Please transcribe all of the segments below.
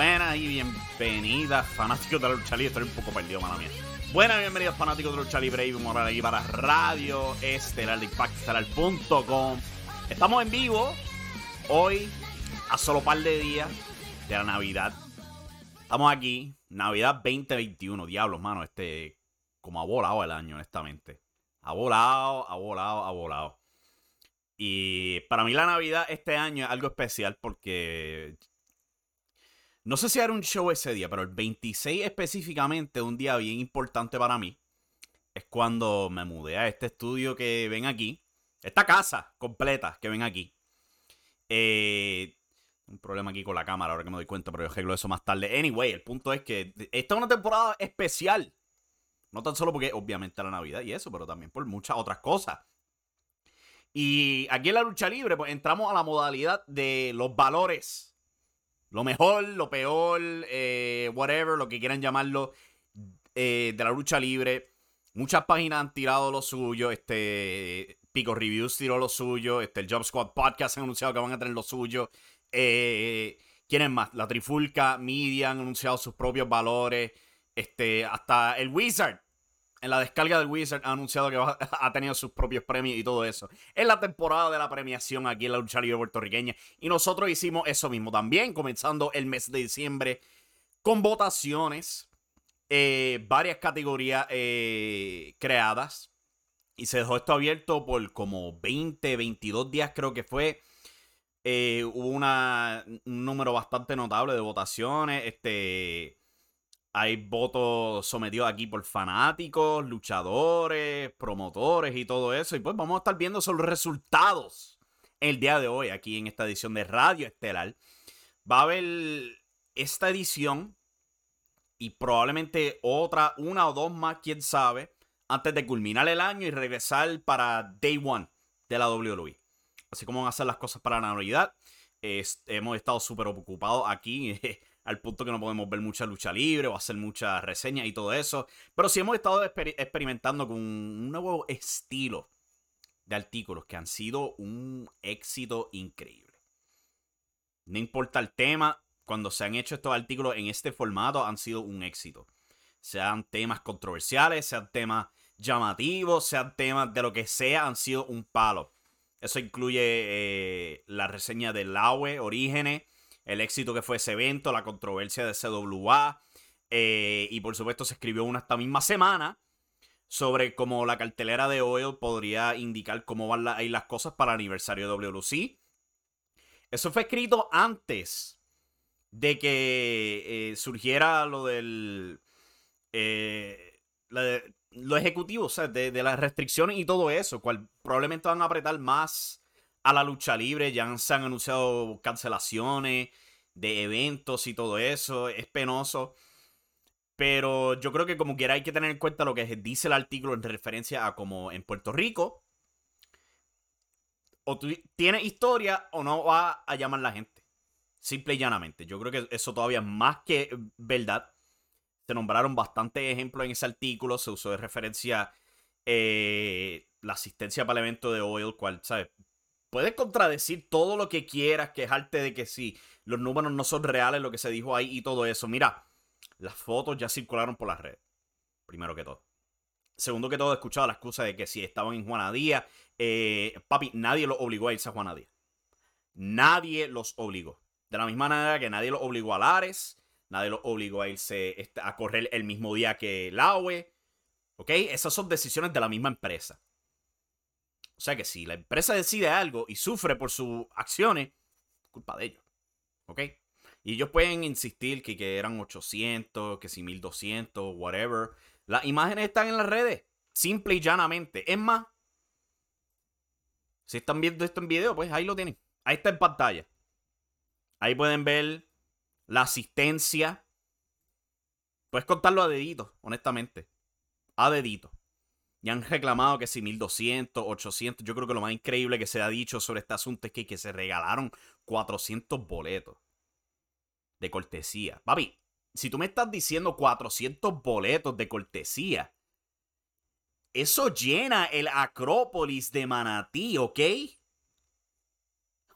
Buenas y bienvenidas, fanáticos de la lucha libre. Estoy un poco perdido, mala mía. Buenas y bienvenidos, fanáticos de la lucha libre. Y Morales aquí para Radio Estelar de Estelar.com. Estamos en vivo hoy, a solo par de días de la Navidad. Estamos aquí, Navidad 2021. Diablos, mano, este. Como ha volado el año, honestamente. Ha volado, ha volado, ha volado. Y para mí la Navidad este año es algo especial porque no sé si era un show ese día, pero el 26 específicamente, un día bien importante para mí, es cuando me mudé a este estudio que ven aquí. Esta casa completa que ven aquí. Eh, un problema aquí con la cámara, ahora que me doy cuenta, pero yo arreglo eso más tarde. Anyway, el punto es que esta es una temporada especial. No tan solo porque obviamente la Navidad y eso, pero también por muchas otras cosas. Y aquí en la lucha libre, pues entramos a la modalidad de los valores lo mejor, lo peor, eh, whatever, lo que quieran llamarlo, eh, de la lucha libre. Muchas páginas han tirado lo suyo. Este, Pico Reviews tiró lo suyo. Este, el Job Squad Podcast han anunciado que van a tener lo suyo. Eh, ¿Quién más? La Trifulca, Media han anunciado sus propios valores. Este, hasta el Wizard en la descarga del Wizard ha anunciado que ha tenido sus propios premios y todo eso. Es la temporada de la premiación aquí en la lucha libre puertorriqueña. Y nosotros hicimos eso mismo también, comenzando el mes de diciembre con votaciones. Eh, varias categorías eh, creadas. Y se dejó esto abierto por como 20, 22 días creo que fue. Eh, hubo un número bastante notable de votaciones. Este hay votos sometidos aquí por fanáticos, luchadores, promotores y todo eso. Y pues vamos a estar viendo esos resultados el día de hoy aquí en esta edición de Radio Estelar. Va a haber esta edición y probablemente otra, una o dos más, quién sabe, antes de culminar el año y regresar para Day One de la WWE. Así como van a hacer las cosas para la Navidad. hemos estado súper ocupados aquí al punto que no podemos ver mucha lucha libre o hacer muchas reseñas y todo eso. Pero sí hemos estado experimentando con un nuevo estilo de artículos que han sido un éxito increíble. No importa el tema, cuando se han hecho estos artículos en este formato han sido un éxito. Sean temas controversiales, sean temas llamativos, sean temas de lo que sea, han sido un palo. Eso incluye eh, la reseña de Laue, Orígenes, el éxito que fue ese evento, la controversia de CWA. Eh, y por supuesto se escribió una esta misma semana sobre cómo la cartelera de Oil podría indicar cómo van a ir las cosas para el aniversario de WC. Eso fue escrito antes de que eh, surgiera lo del... Eh, lo ejecutivo, o sea, de, de, las restricciones y todo eso, cual probablemente van a apretar más a la lucha libre. Ya se han anunciado cancelaciones de eventos y todo eso. Es penoso. Pero yo creo que como quiera hay que tener en cuenta lo que dice el artículo en referencia a como en Puerto Rico. O tú tienes historia o no va a llamar la gente. Simple y llanamente. Yo creo que eso todavía es más que verdad. Se nombraron bastantes ejemplos en ese artículo. Se usó de referencia eh, la asistencia para el evento de Oil, cual, ¿sabes? Puedes contradecir todo lo que quieras, quejarte de que sí, los números no son reales, lo que se dijo ahí y todo eso. Mira, las fotos ya circularon por las redes. Primero que todo. Segundo que todo, he escuchado la excusa de que si estaban en Juanadía, eh, papi, nadie los obligó a irse a Juanadía. Nadie los obligó. De la misma manera que nadie los obligó a Lares, nadie los obligó a irse este, a correr el mismo día que Laue. ¿Ok? Esas son decisiones de la misma empresa. O sea que si la empresa decide algo y sufre por sus acciones, es culpa de ellos. ¿Ok? Y ellos pueden insistir que, que eran 800, que si 1200, whatever. Las imágenes están en las redes. Simple y llanamente. Es más, si están viendo esto en video, pues ahí lo tienen. Ahí está en pantalla. Ahí pueden ver la asistencia. Puedes contarlo a dedito, honestamente. A dedito. Y han reclamado que si 1200, 800. Yo creo que lo más increíble que se ha dicho sobre este asunto es que, que se regalaron 400 boletos de cortesía. Papi, si tú me estás diciendo 400 boletos de cortesía, eso llena el Acrópolis de Manatí, ¿ok?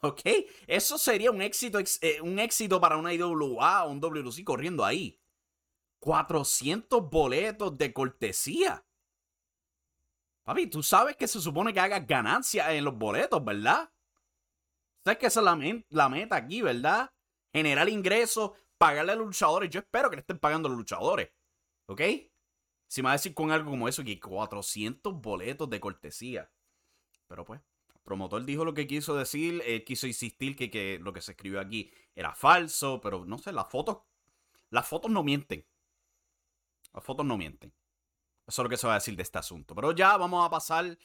¿Ok? Eso sería un éxito, eh, un éxito para una IWA o un WC corriendo ahí. 400 boletos de cortesía. Papi, tú sabes que se supone que hagas ganancias en los boletos, ¿verdad? Sabes que esa es la, meta aquí, ¿verdad? Generar ingresos, pagarle a los luchadores. Yo espero que le estén pagando a los luchadores. ¿Ok? Si me va a decir con algo como eso, que 400 boletos de cortesía. Pero pues, el promotor dijo lo que quiso decir, quiso insistir que, que, lo que se escribió aquí era falso, pero no sé, las fotos, las fotos no mienten. Las fotos no mienten. Eso es lo que se va a decir de este asunto. Pero ya vamos a pasar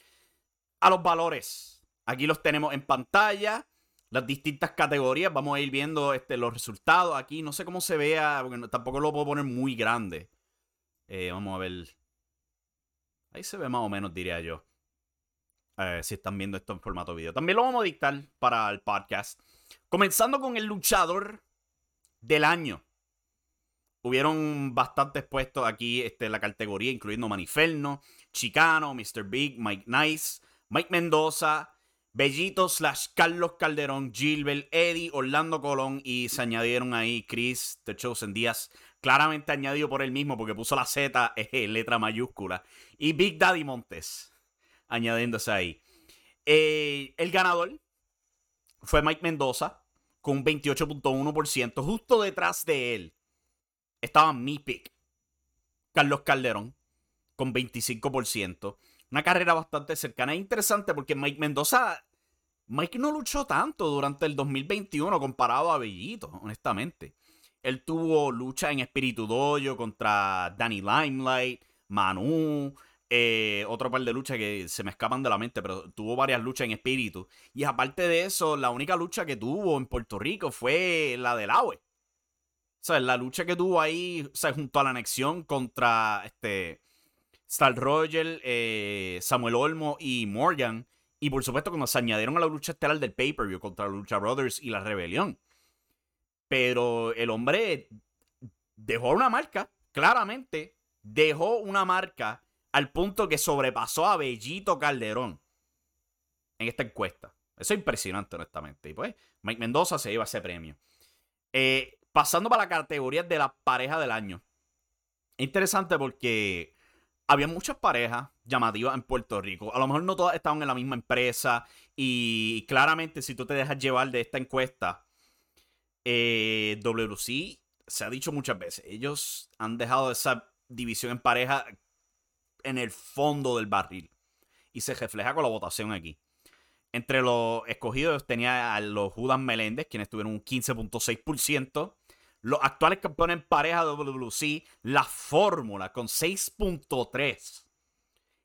a los valores. Aquí los tenemos en pantalla. Las distintas categorías. Vamos a ir viendo este, los resultados aquí. No sé cómo se vea, porque tampoco lo puedo poner muy grande. Eh, vamos a ver. Ahí se ve más o menos, diría yo. Eh, si están viendo esto en formato video. También lo vamos a dictar para el podcast. Comenzando con el luchador del año. Hubieron bastantes puestos aquí este, en la categoría, incluyendo Maniferno, Chicano, Mr. Big, Mike Nice, Mike Mendoza, Bellito slash Carlos Calderón, Gilbert, Eddie, Orlando Colón y se añadieron ahí Chris, The Chosen Díaz, claramente añadido por él mismo porque puso la Z en letra mayúscula, y Big Daddy Montes, añadiéndose ahí. Eh, el ganador fue Mike Mendoza con un 28.1%, justo detrás de él estaba mi pick, Carlos Calderón, con 25%. Una carrera bastante cercana. e interesante porque Mike Mendoza. Mike no luchó tanto durante el 2021 comparado a Bellito, honestamente. Él tuvo lucha en Espíritu Dojo contra Danny Limelight, Manu, eh, otro par de luchas que se me escapan de la mente, pero tuvo varias luchas en Espíritu. Y aparte de eso, la única lucha que tuvo en Puerto Rico fue la del Awe. Sea, la lucha que tuvo ahí, sea, junto a la anexión contra este Star Roger, eh, Samuel Olmo y Morgan. Y por supuesto, cuando se añadieron a la lucha estelar del pay-per-view contra Lucha Brothers y la Rebelión. Pero el hombre dejó una marca, claramente, dejó una marca al punto que sobrepasó a Bellito Calderón en esta encuesta. Eso es impresionante, honestamente. Y pues, Mike Mendoza se lleva ese premio. Eh, pasando para la categoría de la pareja del año. Interesante porque había muchas parejas llamativas en Puerto Rico. A lo mejor no todas estaban en la misma empresa. Y claramente, si tú te dejas llevar de esta encuesta, eh, WC se ha dicho muchas veces. Ellos han dejado esa división en pareja en el fondo del barril. Y se refleja con la votación aquí. Entre los escogidos tenía a los Judas Meléndez, quienes tuvieron un 15.6% los actuales campeones en pareja de WC, la fórmula con 6.3.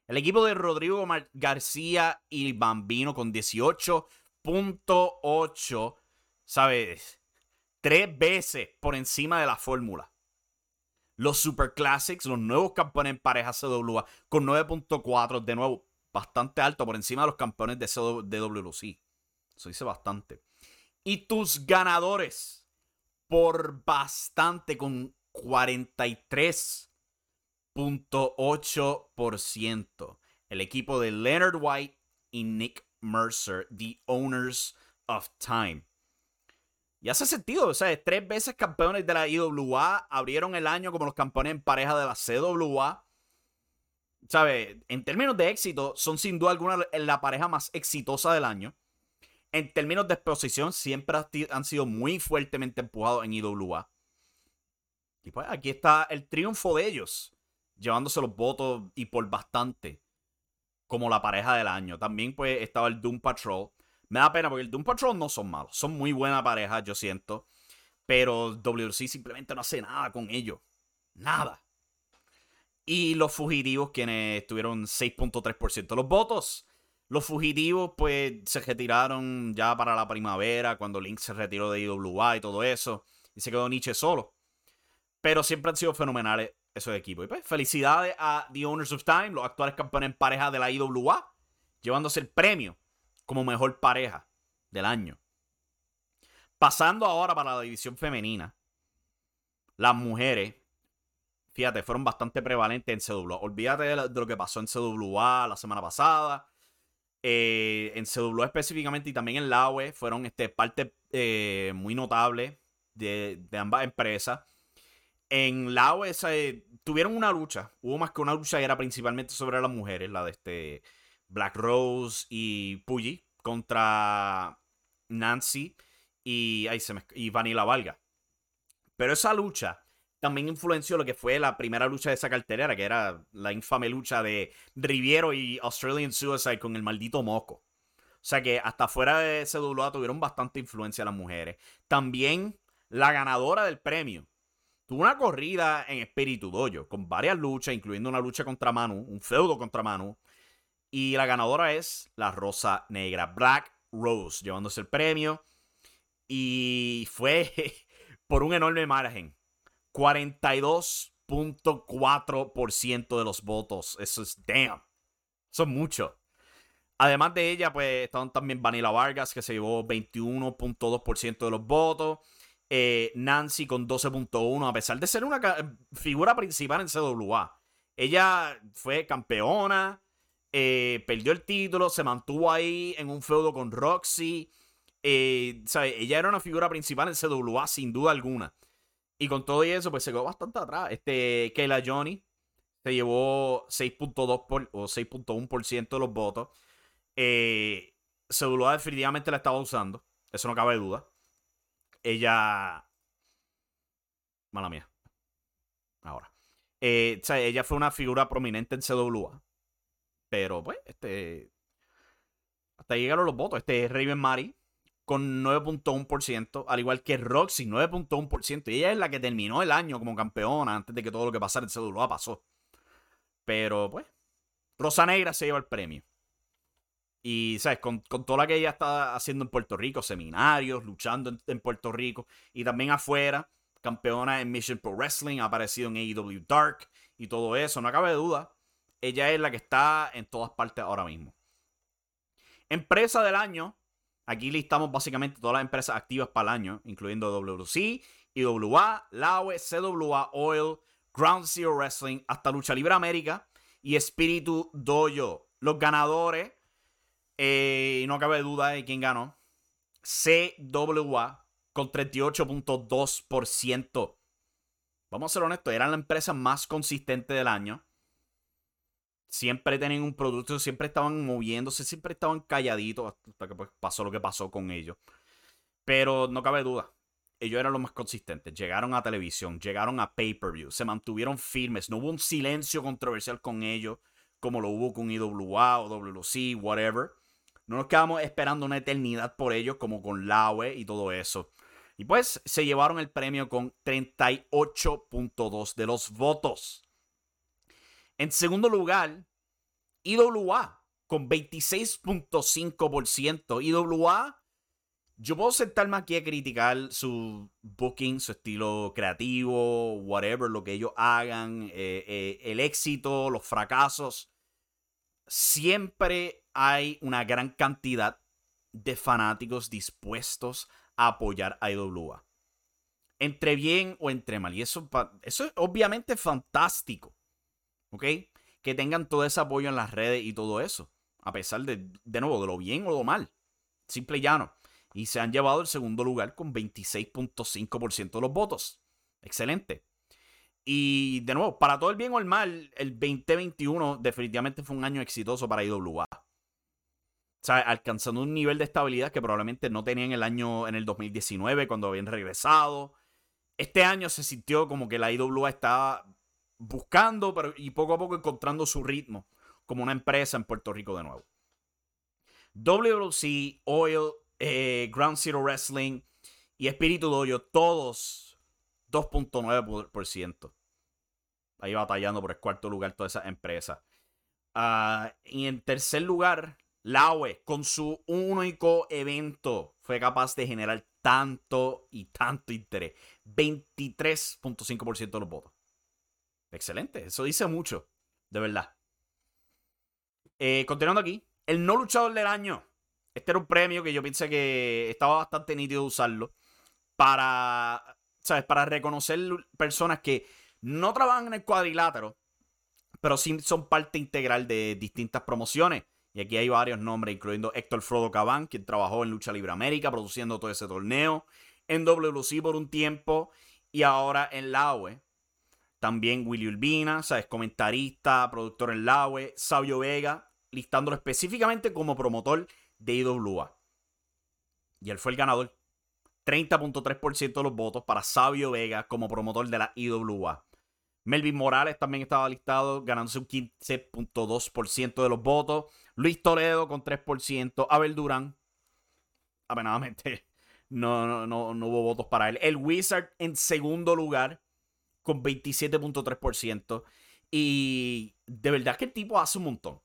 El equipo de Rodrigo García y Bambino con 18.8, ¿sabes? Tres veces por encima de la fórmula. Los Super Classics, los nuevos campeones en pareja CWA, con 9.4, de nuevo, bastante alto por encima de los campeones de, WC. Eso dice bastante. Y tus ganadores por bastante con 43.8%. El equipo de Leonard White y Nick Mercer, The Owners of Time. Y hace sentido, o sea, tres veces campeones de la IWA, abrieron el año como los campeones en pareja de la CWA. ¿Sabes? En términos de éxito, son sin duda alguna la pareja más exitosa del año en términos de exposición, siempre han sido muy fuertemente empujados en IWA. Y pues aquí está el triunfo de ellos, llevándose los votos y por bastante, como la pareja del año. También pues estaba el Doom Patrol. Me da pena porque el Doom Patrol no son malos, son muy buena pareja, yo siento. Pero WC simplemente no hace nada con ellos. Nada. Y los fugitivos, quienes tuvieron 6.3% de los votos. Los fugitivos, pues, se retiraron ya para la primavera, cuando Link se retiró de IWA y todo eso. Y se quedó Nietzsche solo. Pero siempre han sido fenomenales esos equipos. Y pues, felicidades a The Owners of Time, los actuales campeones en pareja de la IWA, llevándose el premio como mejor pareja del año. Pasando ahora para la división femenina. Las mujeres, fíjate, fueron bastante prevalentes en CWA. Olvídate de lo que pasó en CWA la semana pasada Eh, en CW específicamente y también en la UE fueron este, parte eh, muy notable de, ambas empresas. En la UE tuvieron una lucha, hubo más que una lucha, era principalmente sobre las mujeres, la de este Black Rose y Puggy contra Nancy y, ay, se me, y Vanilla Valga. Pero esa lucha también influenció lo que fue la primera lucha de esa cartelera, que era la infame lucha de Riviero y Australian Suicide con el maldito moco. O sea que hasta fuera de ese tuvieron bastante influencia las mujeres. También la ganadora del premio tuvo una corrida en espíritu doyo, con varias luchas, incluyendo una lucha contra Manu, un feudo contra Manu. Y la ganadora es la Rosa Negra, Black Rose, llevándose el premio. Y fue por un enorme margen. 42.4% de los votos. Eso es damn. Eso es mucho. Además de ella, pues estaban también Vanilla Vargas, que se llevó 21.2% de los votos. Eh, Nancy con 12.1%, a pesar de ser una figura principal en CWA. Ella fue campeona, eh, perdió el título, se mantuvo ahí en un feudo con Roxy. Eh, ella era una figura principal en CWA, sin duda alguna. Y con todo eso, pues se quedó bastante atrás. Este, Kayla Johnny se llevó 6.2 o 6.1% de los votos. Eh, definitivamente la estaba usando. Eso no cabe duda. Ella. Mala mía. Ahora. Eh, o sea, ella fue una figura prominente en CWA. Pero, pues, este. Hasta llegaron los votos. Este Raven Mari con 9.1%, al igual que Roxy, 9.1%. Y ella es la que terminó el año como campeona antes de que todo lo que pasara en CWA pasó. Pero, pues, Rosa Negra se lleva el premio. Y, ¿sabes? Con, con toda la que ella está haciendo en Puerto Rico, seminarios, luchando en, Puerto Rico y también afuera, campeona en Mission Pro Wrestling, ha aparecido en AEW Dark y todo eso, no cabe duda. Ella es la que está en todas partes ahora mismo. Empresa del año, Aquí listamos básicamente todas las empresas activas para el año, incluyendo WC, IWA, LAWE, CWA, Oil, Ground Zero Wrestling, hasta Lucha Libre América y Espíritu Dojo. Los ganadores, eh, no cabe duda de quién ganó, CWA con 38.2%. Vamos a ser honestos, eran la empresa más consistente del año siempre tenían un producto, siempre estaban moviéndose, siempre estaban calladitos hasta que pues, pasó lo que pasó con ellos. Pero no cabe duda, ellos eran los más consistentes. Llegaron a televisión, llegaron a pay-per-view, se mantuvieron firmes. No hubo un silencio controversial con ellos, como lo hubo con IWA o WC, whatever. No nos quedamos esperando una eternidad por ellos, como con Laue y todo eso. Y pues se llevaron el premio con 38.2 de los votos. En segundo lugar, IWA con 26.5%. IWA, yo puedo sentarme aquí a criticar su booking, su estilo creativo, whatever, lo que ellos hagan, eh, eh, el éxito, los fracasos. Siempre hay una gran cantidad de fanáticos dispuestos a apoyar a IWA. Entre bien o entre mal. Y eso, eso es obviamente fantástico. ¿Ok? Que tengan todo ese apoyo en las redes y todo eso. A pesar de, de nuevo, de lo bien o lo mal. Simple y llano. Y se han llevado el segundo lugar con 26.5% de los votos. Excelente. Y de nuevo, para todo el bien o el mal, el 2021 definitivamente fue un año exitoso para IWA. O sea, alcanzando un nivel de estabilidad que probablemente no tenían el año en el 2019 cuando habían regresado. Este año se sintió como que la IWA estaba buscando pero, y poco a poco encontrando su ritmo como una empresa en Puerto Rico de nuevo. WC, Oil, eh, Ground Zero Wrestling y Espíritu Dojo, todos 2.9%. Ahí batallando por el cuarto lugar todas esas empresas. Ah, y en tercer lugar, Laue, con su único evento, fue capaz de generar tanto y tanto interés. 23.5% de los votos. Excelente, eso dice mucho, de verdad. Eh, continuando aquí, el no luchador del año. Este era un premio que yo pensé que estaba bastante nítido usarlo para, ¿sabes? Para reconocer personas que no trabajan en el cuadrilátero, pero sí son parte integral de distintas promociones Y aquí hay varios nombres, incluyendo Héctor Frodo Cabán, quien trabajó en Lucha Libre América, produciendo todo ese torneo. En WC por un tiempo. Y ahora en la. También Willy Urbina, ¿sabes? Comentarista, productor en la UE. Sabio Vega, listándolo específicamente como promotor de IWA. Y él fue el ganador. 30.3% de los votos para Sabio Vega como promotor de la IWA. Melvin Morales también estaba listado, ganándose un 15.2% de los votos. Luis Toledo con 3%. Abel Durán, apenadamente, no, no, no, no hubo votos para él. El Wizard en segundo lugar con 27.3%. Y de verdad que el tipo hace un montón.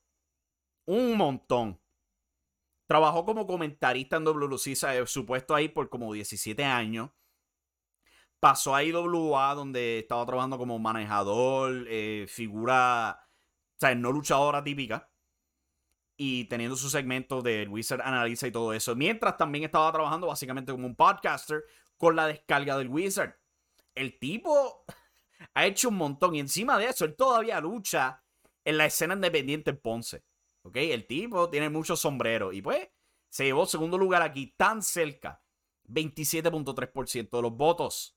Un montón. Trabajó como comentarista en WLC, supuesto ahí por como 17 años. Pasó a IWA, donde estaba trabajando como manejador, eh, figura, o sea, no luchadora típica. Y teniendo su segmento de Wizard Analiza y todo eso. Mientras también estaba trabajando básicamente como un podcaster con la descarga del Wizard. El tipo ha hecho un montón. Y encima de eso, él todavía lucha en la escena independiente en Ponce. ¿Ok? El tipo tiene muchos sombreros. Y pues se llevó segundo lugar aquí, tan cerca. 27.3% de los votos.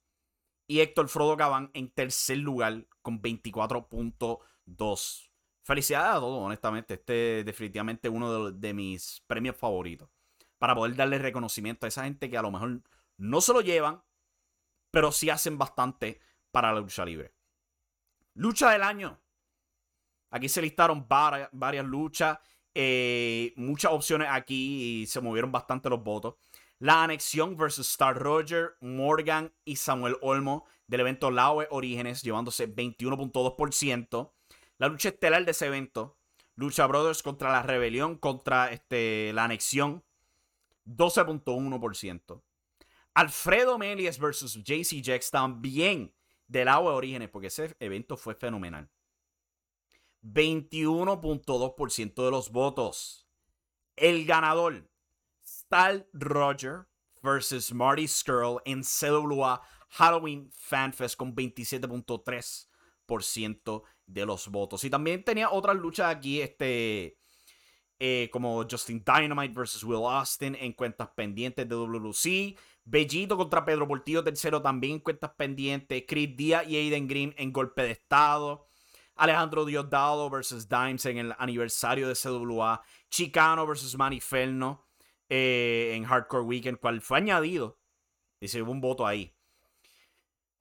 Y Héctor Frodo Cabán en tercer lugar con 24.2%. Felicidades a todos, honestamente. Este es definitivamente uno de, de, mis premios favoritos. Para poder darle reconocimiento a esa gente que a lo mejor no se lo llevan, pero sí hacen bastante para la lucha libre. Lucha del año. Aquí se listaron varias, luchas, eh, muchas opciones aquí y se movieron bastante los votos. La anexión versus Star Roger, Morgan y Samuel Olmo del evento Laue Orígenes, llevándose 21.2%. La lucha estelar de ese evento, Lucha Brothers contra la Rebelión, contra este, la anexión, 12.1%. Alfredo Melies versus JC Jax también del Laue Orígenes, porque ese evento fue fenomenal. 21.2% de los votos. El ganador, Stal Roger versus Marty Skrull en CWA Halloween FanFest con 27.3% de los votos. Y también tenía otras luchas aquí, este, eh, como Justin Dynamite versus Will Austin en cuentas pendientes de WC. Bellito contra Pedro Portillo tercero también en cuentas pendientes. Chris Díaz y Aiden Green en golpe de estado. Alejandro Diosdado versus Dimes en el aniversario de CWA. Chicano versus Maniferno eh, en Hardcore Weekend, cual fue añadido. Dice, hubo un voto ahí.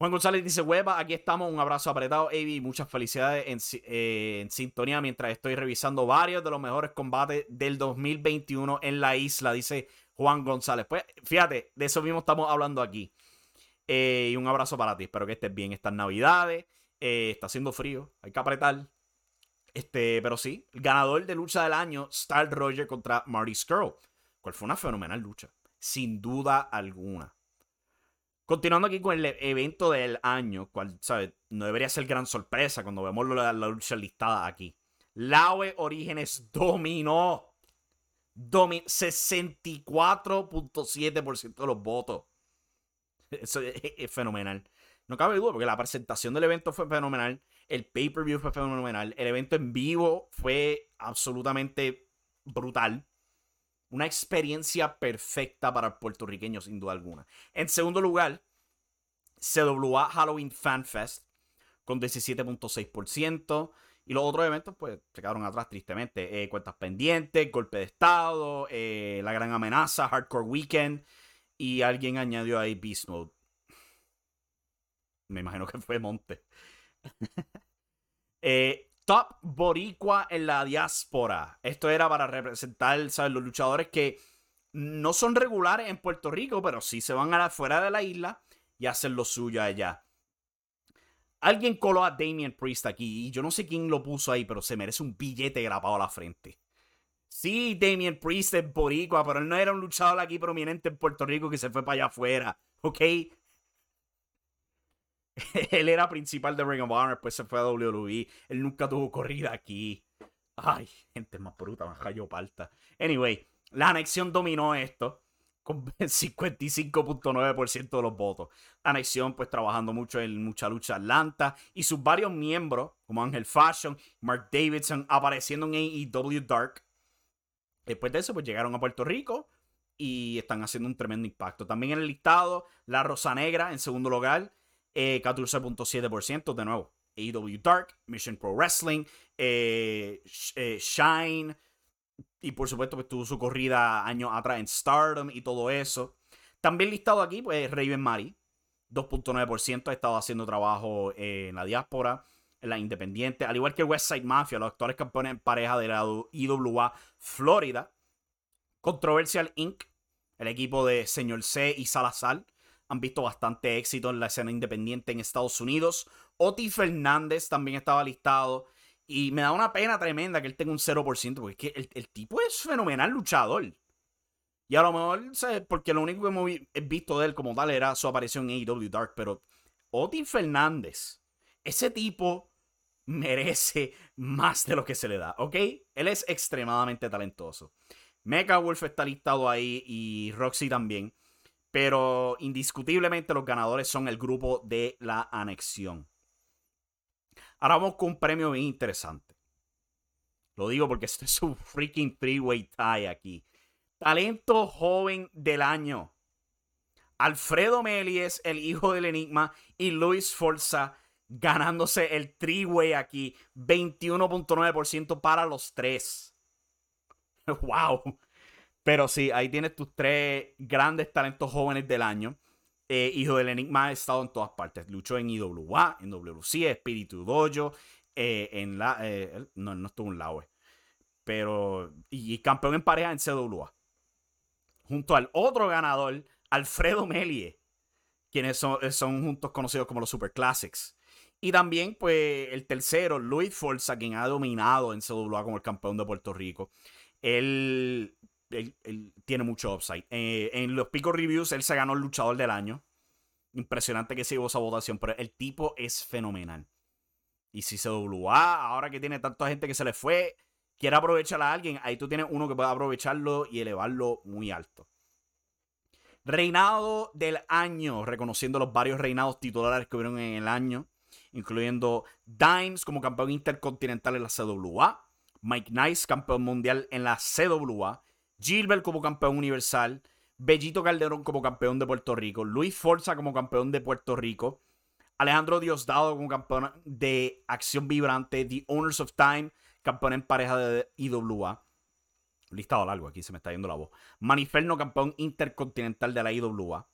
Juan González dice, hueva, aquí estamos, un abrazo apretado, Avi, muchas felicidades eh, en, sintonía mientras estoy revisando varios de los mejores combates del 2021 en la isla, dice Juan González. Pues fíjate, de eso mismo estamos hablando aquí. Eh, y un abrazo para ti, espero que estés bien estas navidades. Eh, está haciendo frío, hay que apretar. Este, pero sí, el ganador de lucha del año, Star Roger contra Marty Skrull. Cual fue una fenomenal lucha, sin duda alguna. Continuando aquí con el evento del año, cual, ¿sabes? No debería ser gran sorpresa cuando vemos la, lucha listada aquí. Laue Orígenes dominó. Domin 64.7% de los votos. Eso es fenomenal. No cabe duda, porque la presentación del evento fue fenomenal. El pay-per-view fue fenomenal. El evento en vivo fue absolutamente brutal. Una experiencia perfecta para el puertorriqueño, sin duda alguna. En segundo lugar, CWA Halloween Fan Fest con 17.6%. Y los otros eventos, pues, se quedaron atrás tristemente. Eh, cuentas pendientes, golpe de estado, eh, la gran amenaza, Hardcore Weekend. Y alguien añadió ahí Beast Mode. Me imagino que fue Monte. Eh, top Boricua en la diáspora. Esto era para representar, ¿sabes? Los luchadores que no son regulares en Puerto Rico, pero sí se van a la, fuera de la isla y hacen lo suyo allá. Alguien coló a Damien Priest aquí y yo no sé quién lo puso ahí, pero se merece un billete grabado a la frente. Sí, Damien Priest es boricua, pero él no era un luchador aquí prominente en Puerto Rico que se fue para allá afuera, ¿ok? él era principal de Ring of Honor, después se fue a WWE. Él nunca tuvo corrida aquí. Ay, gente más bruta, más rayo palta. Anyway, la anexión dominó esto con 55.9% de los votos. anexión, pues trabajando mucho en mucha lucha Atlanta y sus varios miembros, como Angel Fashion, Mark Davidson, apareciendo en AEW Dark. Después de eso, pues llegaron a Puerto Rico y están haciendo un tremendo impacto. También en el listado, La Rosa Negra en segundo lugar, 14.7%. De nuevo, AEW Dark, Mission Pro Wrestling, eh, eh, Shine, y por supuesto, pues tuvo su corrida años atrás en Stardom y todo eso. También listado aquí, pues Raven Mari, 2.9%, ha estado haciendo trabajo en la diáspora, en la independiente, al igual que West Side Mafia, los actuales campeones en pareja de la IWA Florida. Controversial Inc., el equipo de Señor C y Salazar, han visto bastante éxito en la escena independiente en Estados Unidos. Oti Fernández también estaba listado. Y me da una pena tremenda que él tenga un 0%, porque es que el, el tipo es fenomenal luchador. Y a lo mejor, porque lo único que hemos visto de él como tal era su aparición en AEW Dark, pero Oti Fernández, ese tipo merece más de lo que se le da, ¿ok? Él es extremadamente talentoso. Mecha Wolf está listado ahí y Roxy también. Pero indiscutiblemente los ganadores son el grupo de la anexión. Ahora vamos con un premio bien interesante. Lo digo porque este es un freaking three-way tie aquí. Talento joven del año. Alfredo Melies, el hijo del enigma, y Luis Forza ganándose el three-way aquí. 21.9% para los tres. ¡Wow! Pero sí, ahí tienes tus tres grandes talentos jóvenes del año. Eh, Hijo del Enigma ha estado en todas partes. Luchó en IWA, en WC, Espíritu Dojo, eh, en la. Eh, no, no estuvo en la UE. Pero. Y, campeón en pareja en CWA. Junto al otro ganador, Alfredo Melie. Quienes son, son juntos conocidos como los Super Classics. Y también, pues, el tercero, Luis Forza, quien ha dominado en CWA como el campeón de Puerto Rico. Él él, tiene mucho upside. Eh, en los Pico Reviews, él se ganó el luchador del año. Impresionante que se llevó esa votación, pero el tipo es fenomenal. Y si se WA, ahora que tiene tanta gente que se le fue, quiere aprovechar a alguien, ahí tú tienes uno que puede aprovecharlo y elevarlo muy alto. Reinado del año, reconociendo los varios reinados titulares que hubieron en el año, incluyendo Dimes como campeón intercontinental en la CWA, Mike Nice, campeón mundial en la CWA, Gilbert como campeón universal, Bellito Calderón como campeón de Puerto Rico, Luis Forza como campeón de Puerto Rico, Alejandro Diosdado como campeón de Acción Vibrante, The Owners of Time, campeón en pareja de IWA. Listado largo, aquí se me está yendo la voz. Maniferno, campeón intercontinental de la IWA.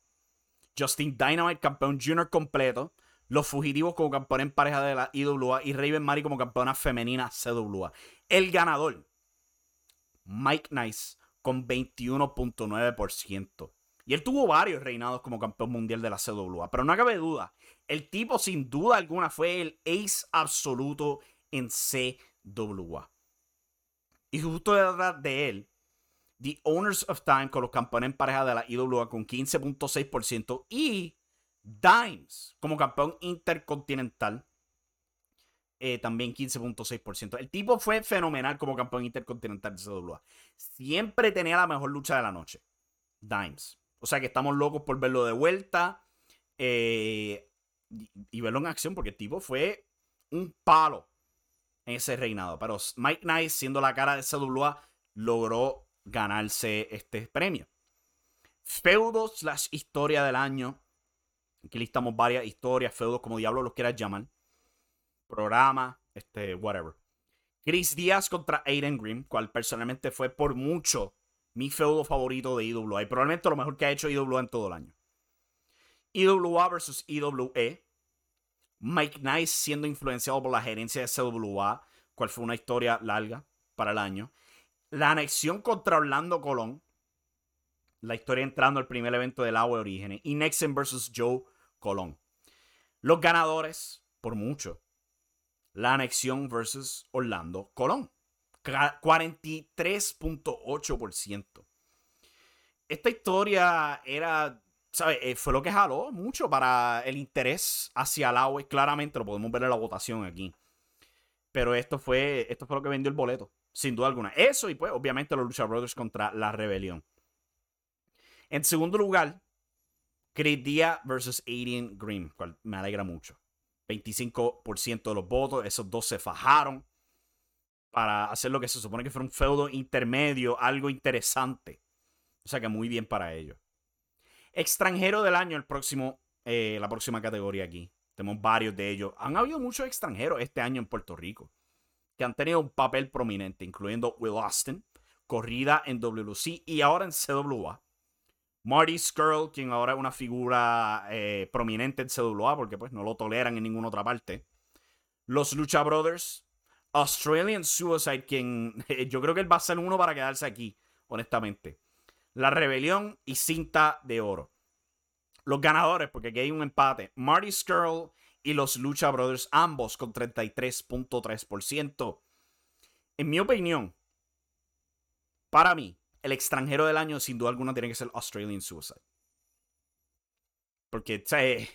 Justin Dynamite, campeón junior completo. Los Fugitivos como campeón en pareja de la IWA. Y Raven Mari como campeona femenina CWA. El ganador, Mike Nice, con 21.9%. Y él tuvo varios reinados como campeón mundial de la CWA, pero no cabe duda, el tipo sin duda alguna fue el ace absoluto en CWA. Y justo detrás de él, The Owners of Time con los campeones en pareja de la IWA con 15.6% y Dimes como campeón intercontinental eh, también 15.6%. El tipo fue fenomenal como campeón intercontinental de CWA. Siempre tenía la mejor lucha de la noche. Dimes. O sea que estamos locos por verlo de vuelta eh, y, verlo en acción porque el tipo fue un palo en ese reinado. Pero Mike Nice, siendo la cara de CWA, logró ganarse este premio. Feudos slash historia del año. Aquí listamos varias historias, feudos, como diablo los quieras llamar programa, este, whatever. Chris Díaz contra Aiden Green, cual personalmente fue por mucho mi feudo favorito de IWA y probablemente lo mejor que ha hecho IWA en todo el año. IWA versus IWE. Mike Nice siendo influenciado por la gerencia de CWA, cual fue una historia larga para el año. La anexión contra Orlando Colón. La historia entrando al primer evento del agua de Orígenes. Y Nexen versus Joe Colón. Los ganadores, por mucho, la anexión versus Orlando Colón. 43.8%. Esta historia era, ¿sabes? Eh, fue lo que jaló mucho para el interés hacia el agua. Claramente lo podemos ver en la votación aquí. Pero esto fue, esto fue lo que vendió el boleto, sin duda alguna. Eso y pues obviamente los Lucha Brothers contra la rebelión. En segundo lugar, Chris Dia versus Aiden Green, cual me alegra mucho. 25% de los votos, esos dos se fajaron. para hacer lo que se supone que fue un feudo intermedio, algo interesante. O sea que muy bien para ellos. Extranjero del año, el próximo, eh, la próxima categoría aquí. Tenemos varios de ellos. Han habido muchos extranjeros este año en Puerto Rico que han tenido un papel prominente, incluyendo Will Austin, corrida en WLC y ahora en CWA. Marty Skrull, quien ahora es una figura eh, prominente en CWA porque pues no lo toleran en ninguna otra parte. Los Lucha Brothers. Australian Suicide, quien yo creo que él va a ser uno para quedarse aquí, honestamente. La Rebelión y Cinta de Oro. Los ganadores, porque aquí hay un empate. Marty Skrull y los Lucha Brothers, ambos con 33.3%. En mi opinión, para mí, el extranjero del año sin duda alguna tiene que ser Australian Suicide. Porque, ¿sabes?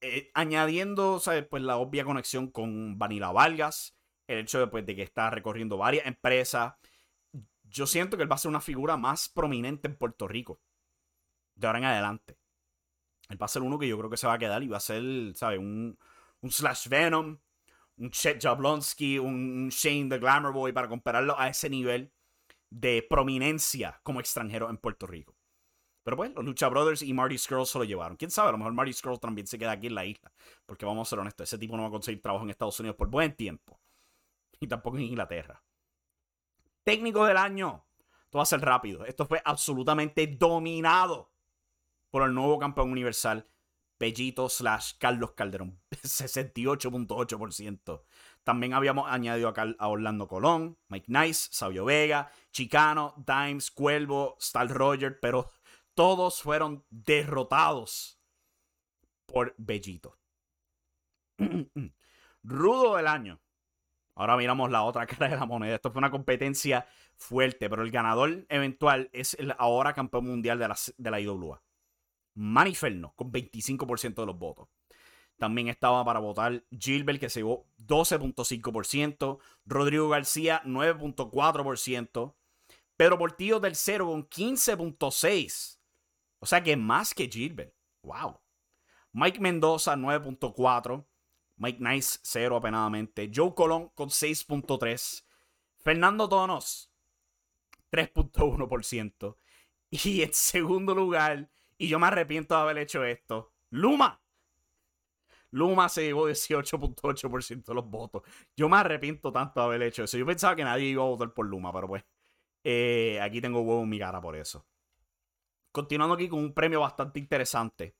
Eh, añadiendo, ¿sabes? Pues la obvia conexión con Vanilla Vargas, el hecho de, pues, de que está recorriendo varias empresas. Yo siento que él va a ser una figura más prominente en Puerto Rico. De ahora en adelante. Él va a ser uno que yo creo que se va a quedar y va a ser, ¿sabes? Un, un Slash Venom, un Chet Jablonski, un Shane the Glamour Boy para compararlo a ese nivel de prominencia como extranjero en Puerto Rico. Pero pues, los Lucha Brothers y Marty Skrull se lo llevaron. Quién sabe, a lo mejor Marty Skrull también se queda aquí en la isla. Porque vamos a ser honestos, ese tipo no va a conseguir trabajo en Estados Unidos por buen tiempo. Y tampoco en Inglaterra. Técnico del año. Esto va a ser rápido. Esto fue absolutamente dominado por el nuevo campeón universal, Bellito slash Carlos Calderón, 68.8%. También habíamos añadido a, Orlando Colón, Mike Nice, Sabio Vega, Chicano, Dimes, Cuervo, Stal Roger, pero todos fueron derrotados por Bellito. Rudo del año. Ahora miramos la otra cara de la moneda. Esto fue una competencia fuerte, pero el ganador eventual es el ahora campeón mundial de la, de la IWA. Maniferno con 25% de los votos. También estaba para votar Gilbert, que se llevó 12.5%. Rodrigo García, 9.4%. Pedro Portillo tercero con 15.6%. O sea que más que Gilbert. ¡Wow! Mike Mendoza, 9.4%. Mike Nice, 0 apenadamente. Joe Colón con 6.3%. Fernando Tonos, 3.1%. Y en segundo lugar, y yo me arrepiento de haber hecho esto. Luma. Luma se llevó 18.8% de los votos. Yo me arrepiento tanto de haber hecho eso. Yo pensaba que nadie iba a votar por Luma, pero pues eh, aquí tengo huevo en mi cara por eso. Continuando aquí con un premio bastante interesante.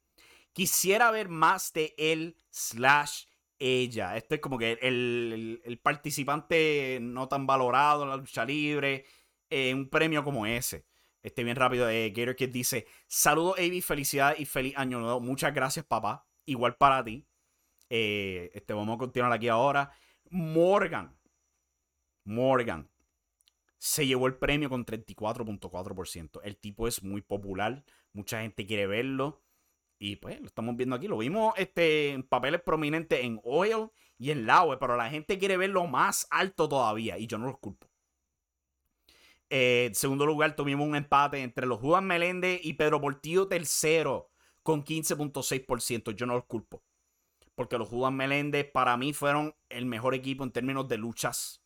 Quisiera ver más de él slash ella. Este es como que el, participante no tan valorado en la lucha libre. Eh, un premio como ese. Este bien rápido. Eh, Gator Kid dice: Saludos, Avi, felicidades y feliz año nuevo. Muchas gracias, papá. Igual para ti. Eh, este, vamos a continuar aquí ahora. Morgan. Morgan. Se llevó el premio con 34.4%. El tipo es muy popular. Mucha gente quiere verlo. Y pues lo estamos viendo aquí. Lo vimos este, en papeles prominentes en Oil y en Laue. Pero la gente quiere verlo más alto todavía. Y yo no los culpo. Eh, en segundo lugar, tuvimos un empate entre los Juan Meléndez y Pedro Portillo tercero con 15.6%. Yo no los culpo. Porque los Juan Meléndez para mí fueron el mejor equipo en términos de luchas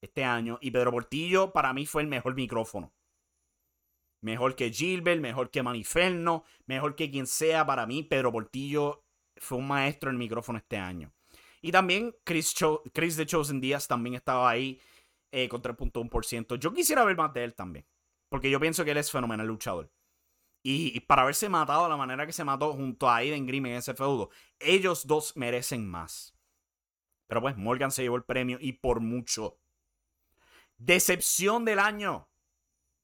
este año. Y Pedro Portillo para mí fue el mejor micrófono. Mejor que Gilbert, mejor que Maniferno, mejor que quien sea para mí. Pedro Portillo fue un maestro en el micrófono este año. Y también Chris, Chris de Chosen Díaz también estaba ahí eh, con 3.1%. Yo quisiera ver más de él también. Porque yo pienso que él es fenomenal luchador. Y, para haberse matado de la manera que se mató junto a Aiden Grimm en ese feudo, ellos dos merecen más. Pero pues Morgan se llevó el premio y por mucho. Decepción del año.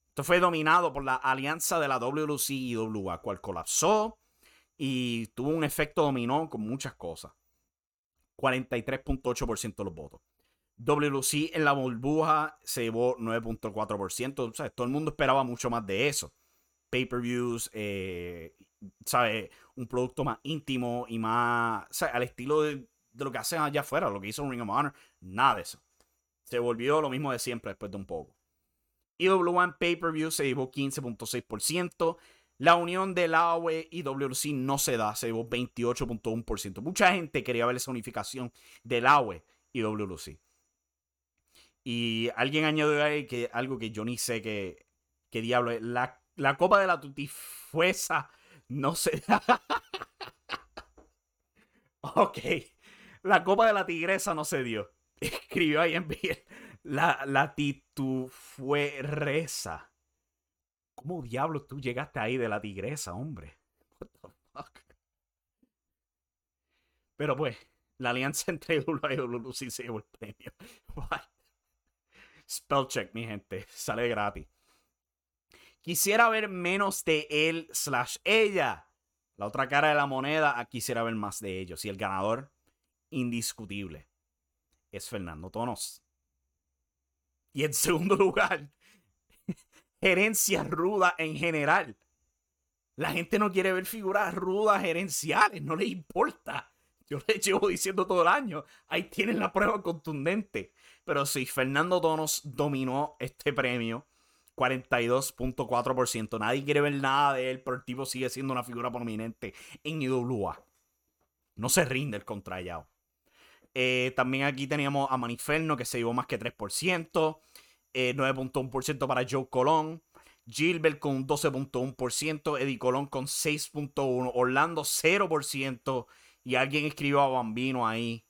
Esto fue dominado por la alianza de la WLC y WA, cual colapsó y tuvo un efecto dominó con muchas cosas. 43.8% de los votos. WLC en la burbuja se llevó 9.4%. O sea, todo el mundo esperaba mucho más de eso. Pay-per-views, eh, Un producto más íntimo y más, sea, al estilo de, lo que hacen allá afuera, lo que hizo Ring of Honor. Nada de eso. Se volvió lo mismo de siempre después de un poco. EW1 Pay-Per-View se llevó 15.6%. La unión del AOE y WLC no se da, se llevó 28.1%. Mucha gente quería ver esa unificación del AOE y WLC. Y alguien añadió ahí que algo que yo ni sé qué, qué diablo es. La, la copa de la tutifuesa no se... ok. La copa de la tigresa no se dio. Escribió ahí en bien. La, la titufueresa. ¿Cómo diablos tú llegaste ahí de la tigresa, hombre? What the fuck? Pero pues, la alianza entre Lula y Lulusi se llevó el premio. What? Spell check, mi gente. Sale gratis. Quisiera ver menos de él slash ella. La otra cara de la moneda, ah, quisiera ver más de ellos. Y el ganador, indiscutible, es Fernando Tonos. Y en segundo lugar, gerencia ruda en general. La gente no quiere ver figuras rudas gerenciales, no le importa. Yo le llevo diciendo todo el año. Ahí tienen la prueba contundente. Pero sí, Fernando Tonos dominó este premio. 42.4%. Nadie quiere ver nada de él, pero el tipo sigue siendo una figura prominente en IWA. No se rinde el contrallado. Eh, también aquí teníamos a Maniferno que se llevó más que 3%. 9.1% eh, para Joe Colón. Gilbert con 12.1%. Eddie Colón con 6.1%. Orlando 0%. Y alguien escribió a Bambino ahí.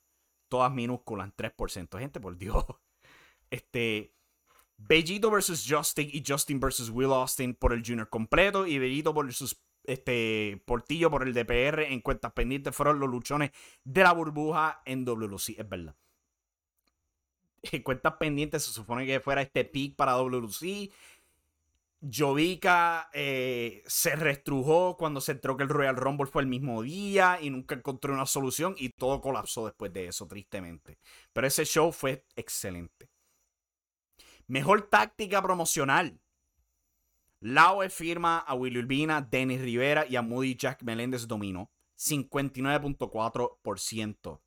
Todas minúsculas, 3%. Gente, por Dios. Este. Bellito versus Justin y Justin versus Will Austin por el Junior completo. Y Bellito versus este, Portillo por el DPR en cuentas pendientes fueron los luchones de la burbuja en WLC. Es verdad. En cuentas pendientes se supone que fuera este pick para WLC. Jovica eh, se restrujó cuando se entró que el Royal Rumble fue el mismo día y nunca encontró una solución y todo colapsó después de eso, tristemente. Pero ese show fue excelente. Mejor táctica promocional. Laue firma a Willy Urbina, Dennis Rivera y a Moody Jack Meléndez dominó. 59.4%.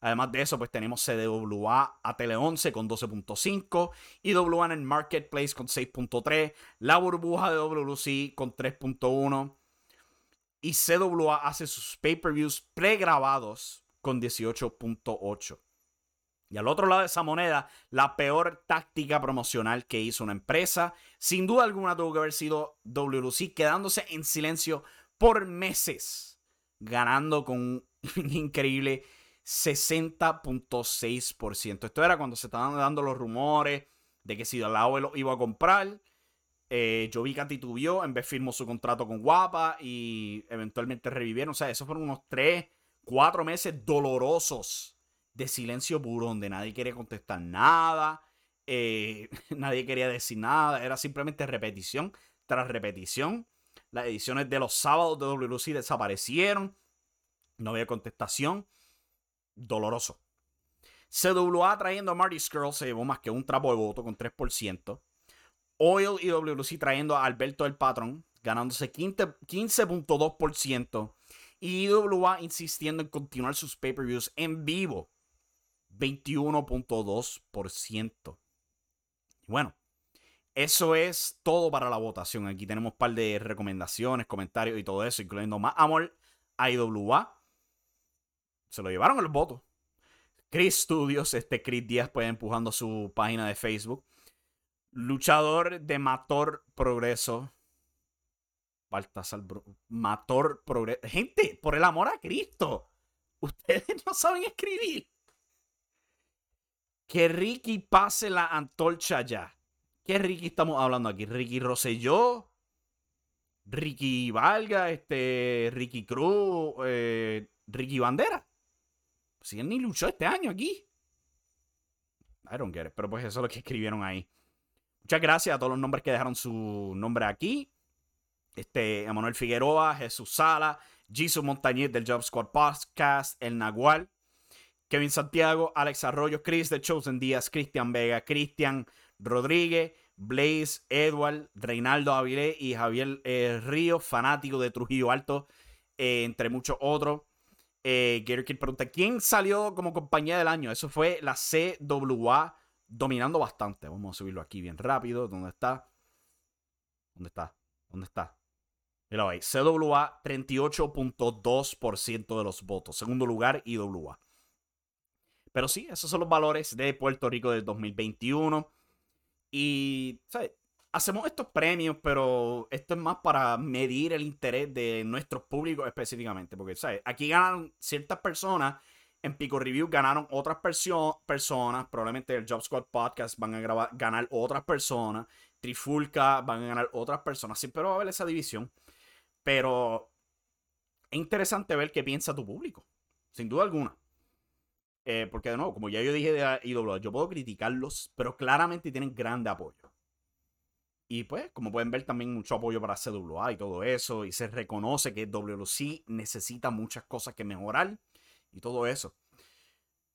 Además de eso, pues tenemos CDWA a Tele 11 con 12.5, IWA en Marketplace con 6.3, la burbuja de WC con 3.1 y CWA hace sus pay-per-views pregrabados con 18.8. Y al otro lado de esa moneda, la peor táctica promocional que hizo una empresa, sin duda alguna tuvo que haber sido WC, quedándose en silencio por meses, ganando con un increíble 60.6%. Esto era cuando se estaban dando los rumores de que si Dalao lo iba a comprar. Eh, Jovica titubió, en vez firmó su contrato con Guapa y eventualmente revivieron. O sea, esos fueron unos 3, 4 meses dolorosos de silencio puro, donde nadie quería contestar nada, eh, nadie quería decir nada, era simplemente repetición tras repetición. Las ediciones de los sábados de WLC desaparecieron, no había contestación doloroso. CWA trayendo a Marty Skrull se llevó más que un trapo de voto con 3%. Oil y WC trayendo a Alberto del Patrón, ganándose 15.2%. Y IWA insistiendo en continuar sus pay-per-views en vivo, 21.2%. Bueno, eso es todo para la votación. Aquí tenemos un par de recomendaciones, comentarios y todo eso, incluyendo más amor a IWA se lo llevaron el voto. Chris Studios, este Chris Díaz, pues empujando su página de Facebook. Luchador de Mator Progreso. Baltasar Mator Progreso. Gente, por el amor a Cristo. Ustedes no saben escribir. Que Ricky pase la antorcha ya. ¿Qué Ricky estamos hablando aquí? Ricky Rosselló. Ricky Valga, este, Ricky Cruz, eh, Ricky Bandera. Si él ni luchó este año aquí. I don't get it. Pero pues eso es lo que escribieron ahí. Muchas gracias a todos los nombres que dejaron su nombre aquí. Este, Emanuel Figueroa, Jesús Sala, Jesus Montañez del Job Squad Podcast, El Nagual, Kevin Santiago, Alex Arroyo, Chris de Chosen Díaz, Cristian Vega, Cristian Rodríguez, Blaze, Edward, Reinaldo Avilé y Javier eh, Río, fanático de Trujillo Alto, eh, entre muchos otros. Eh, Gator pregunta: ¿Quién salió como compañía del año? Eso fue la CWA dominando bastante. Vamos a subirlo aquí bien rápido. ¿Dónde está? ¿Dónde está? ¿Dónde está? Mira ahí. CWA, 38.2% de los votos. Segundo lugar, IWA. Pero sí, esos son los valores de Puerto Rico del 2021. Y, ¿sabes? Hacemos estos premios, pero esto es más para medir el interés de nuestros públicos específicamente. Porque, ¿sabes? Aquí ganan ciertas personas. En Pico Review ganaron otras personas. Probablemente el Job Squad Podcast van a ganar otras personas. Trifulca van a ganar otras personas. Siempre va a haber esa división. Pero es interesante ver qué piensa tu público. Sin duda alguna. Eh, porque de nuevo, como ya yo dije de IWA, yo puedo criticarlos, pero claramente tienen grande apoyo. Y pues, como pueden ver, también mucho apoyo para CWA y todo eso. Y se reconoce que WLC necesita muchas cosas que mejorar y todo eso.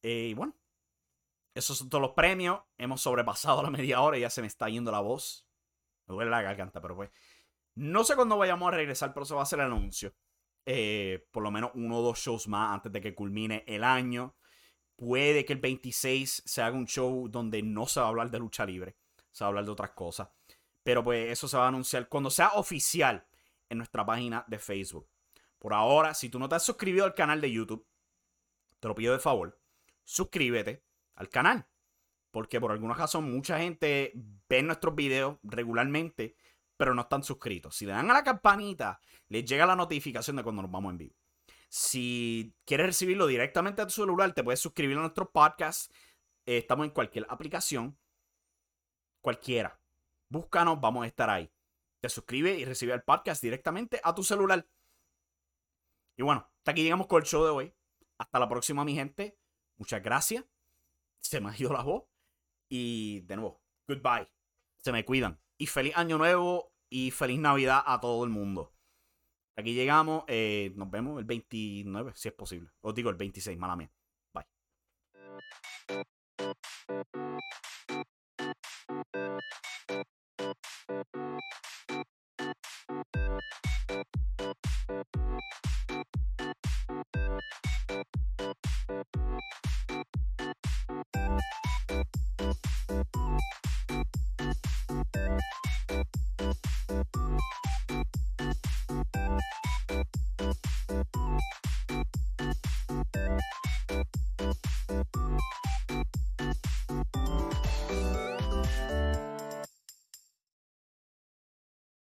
Eh, y bueno, esos son todos los premios. Hemos sobrepasado la media hora y ya se me está yendo la voz. Me duele la garganta, pero pues. No sé cuándo vayamos a regresar, pero se va a hacer el anuncio. Eh, por lo menos uno o dos shows más antes de que culmine el año. Puede que el 26 se haga un show donde no se va a hablar de lucha libre, se va a hablar de otras cosas. Pero pues eso se va a anunciar cuando sea oficial en nuestra página de Facebook. Por ahora, si tú no te has suscrito al canal de YouTube, te lo pido de favor, suscríbete al canal. Porque por alguna razón mucha gente ve nuestros videos regularmente, pero no están suscritos. Si le dan a la campanita, les llega la notificación de cuando nos vamos en vivo. Si quieres recibirlo directamente a tu celular, te puedes suscribir a nuestro podcast. Estamos en cualquier aplicación. Cualquiera. Búscanos, vamos a estar ahí. Te suscribes y recibe el podcast directamente a tu celular. Y bueno, hasta aquí llegamos con el show de hoy. Hasta la próxima, mi gente. Muchas gracias. Se me ha ido la voz. Y de nuevo, goodbye. Se me cuidan. Y feliz año nuevo y feliz Navidad a todo el mundo. Aquí llegamos. Eh, nos vemos el 29, si es posible. Os digo el 26, mala mía. Bye.